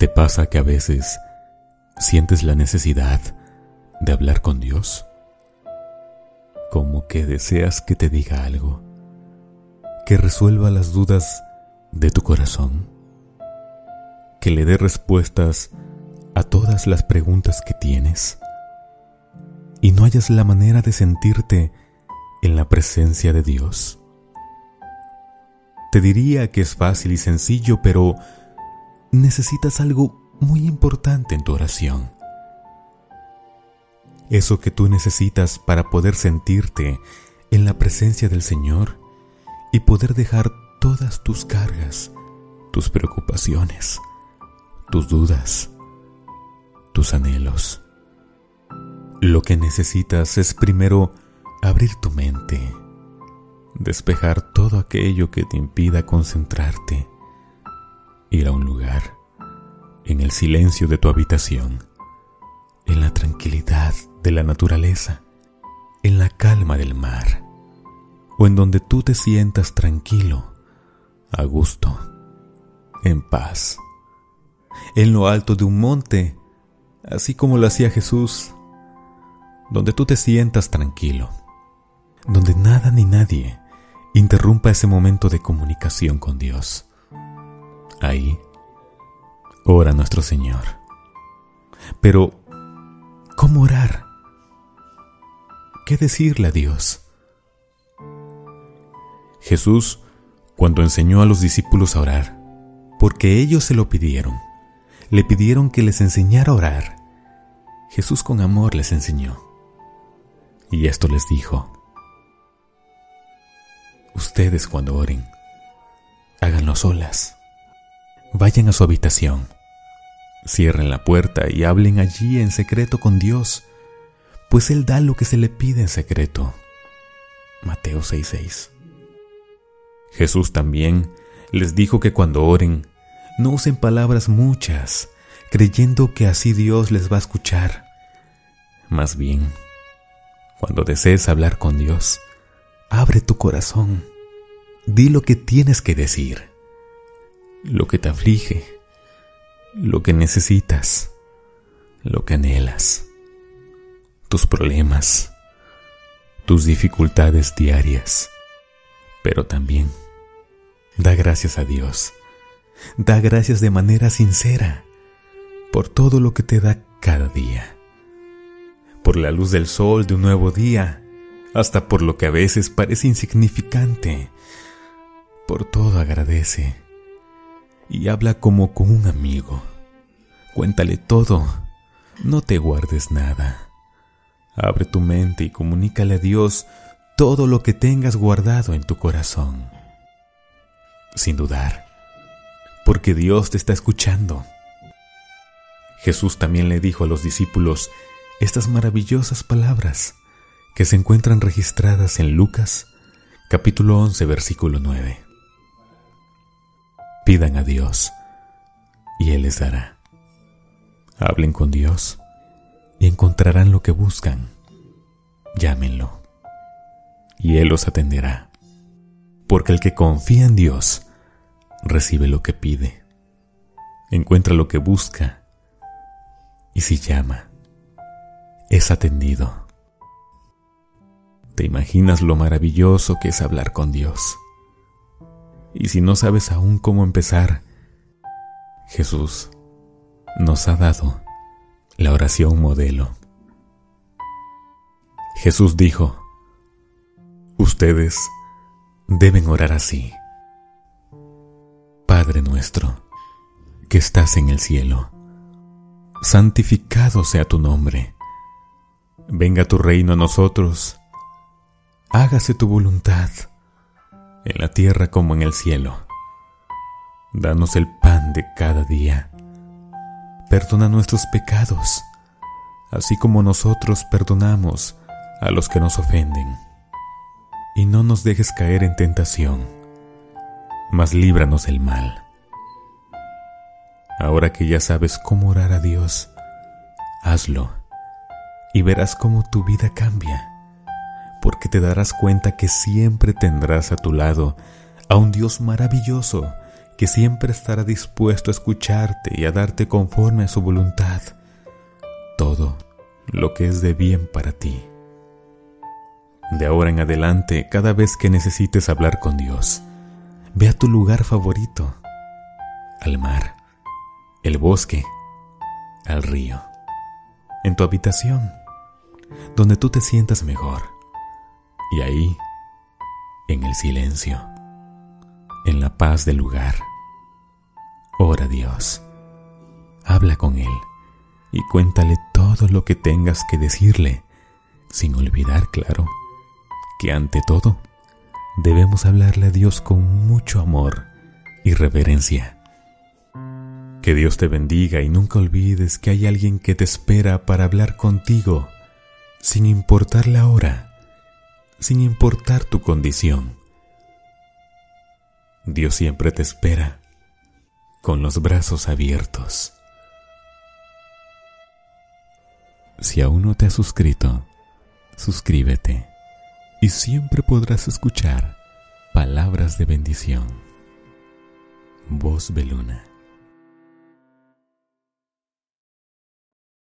¿Te pasa que a veces sientes la necesidad de hablar con Dios? Como que deseas que te diga algo, que resuelva las dudas de tu corazón, que le dé respuestas a todas las preguntas que tienes y no hayas la manera de sentirte en la presencia de Dios. Te diría que es fácil y sencillo, pero necesitas algo muy importante en tu oración. Eso que tú necesitas para poder sentirte en la presencia del Señor y poder dejar todas tus cargas, tus preocupaciones, tus dudas, tus anhelos. Lo que necesitas es primero abrir tu mente, despejar todo aquello que te impida concentrarte, ir a un lugar, en el silencio de tu habitación, en la tranquilidad de la naturaleza, en la calma del mar, o en donde tú te sientas tranquilo, a gusto, en paz, en lo alto de un monte, así como lo hacía Jesús, donde tú te sientas tranquilo, donde nada ni nadie interrumpa ese momento de comunicación con Dios. Ahí, ora nuestro Señor. Pero, ¿cómo orar? ¿Qué decirle a Dios? Jesús, cuando enseñó a los discípulos a orar, porque ellos se lo pidieron, le pidieron que les enseñara a orar, Jesús con amor les enseñó. Y esto les dijo, ustedes cuando oren, háganlo solas. Vayan a su habitación, cierren la puerta y hablen allí en secreto con Dios, pues Él da lo que se le pide en secreto. Mateo 6:6. Jesús también les dijo que cuando oren, no usen palabras muchas, creyendo que así Dios les va a escuchar. Más bien, cuando desees hablar con Dios, abre tu corazón. Di lo que tienes que decir, lo que te aflige, lo que necesitas, lo que anhelas, tus problemas, tus dificultades diarias, pero también da gracias a Dios. Da gracias de manera sincera por todo lo que te da cada día por la luz del sol de un nuevo día, hasta por lo que a veces parece insignificante. Por todo agradece y habla como con un amigo. Cuéntale todo, no te guardes nada. Abre tu mente y comunícale a Dios todo lo que tengas guardado en tu corazón. Sin dudar, porque Dios te está escuchando. Jesús también le dijo a los discípulos estas maravillosas palabras que se encuentran registradas en Lucas capítulo 11 versículo 9. Pidan a Dios y Él les dará. Hablen con Dios y encontrarán lo que buscan. Llámenlo y Él los atenderá. Porque el que confía en Dios recibe lo que pide, encuentra lo que busca y si llama, es atendido. ¿Te imaginas lo maravilloso que es hablar con Dios? Y si no sabes aún cómo empezar, Jesús nos ha dado la oración modelo. Jesús dijo, ustedes deben orar así. Padre nuestro, que estás en el cielo, santificado sea tu nombre venga tu reino a nosotros, hágase tu voluntad, en la tierra como en el cielo. Danos el pan de cada día. Perdona nuestros pecados, así como nosotros perdonamos a los que nos ofenden. Y no nos dejes caer en tentación, mas líbranos del mal. Ahora que ya sabes cómo orar a Dios, hazlo y verás cómo tu vida cambia, porque te darás cuenta que siempre tendrás a tu lado a un Dios maravilloso que siempre estará dispuesto a escucharte y a darte conforme a su voluntad todo lo que es de bien para ti. De ahora en adelante, cada vez que necesites hablar con Dios, ve a tu lugar favorito, al mar, el bosque, al río, en tu habitación, donde tú te sientas mejor. Y ahí, en el silencio, en la paz del lugar, ora a Dios, habla con Él y cuéntale todo lo que tengas que decirle, sin olvidar, claro, que ante todo debemos hablarle a Dios con mucho amor y reverencia. Que Dios te bendiga y nunca olvides que hay alguien que te espera para hablar contigo, sin importar la hora, sin importar tu condición. Dios siempre te espera con los brazos abiertos. Si aún no te has suscrito, suscríbete y siempre podrás escuchar palabras de bendición. Voz Beluna.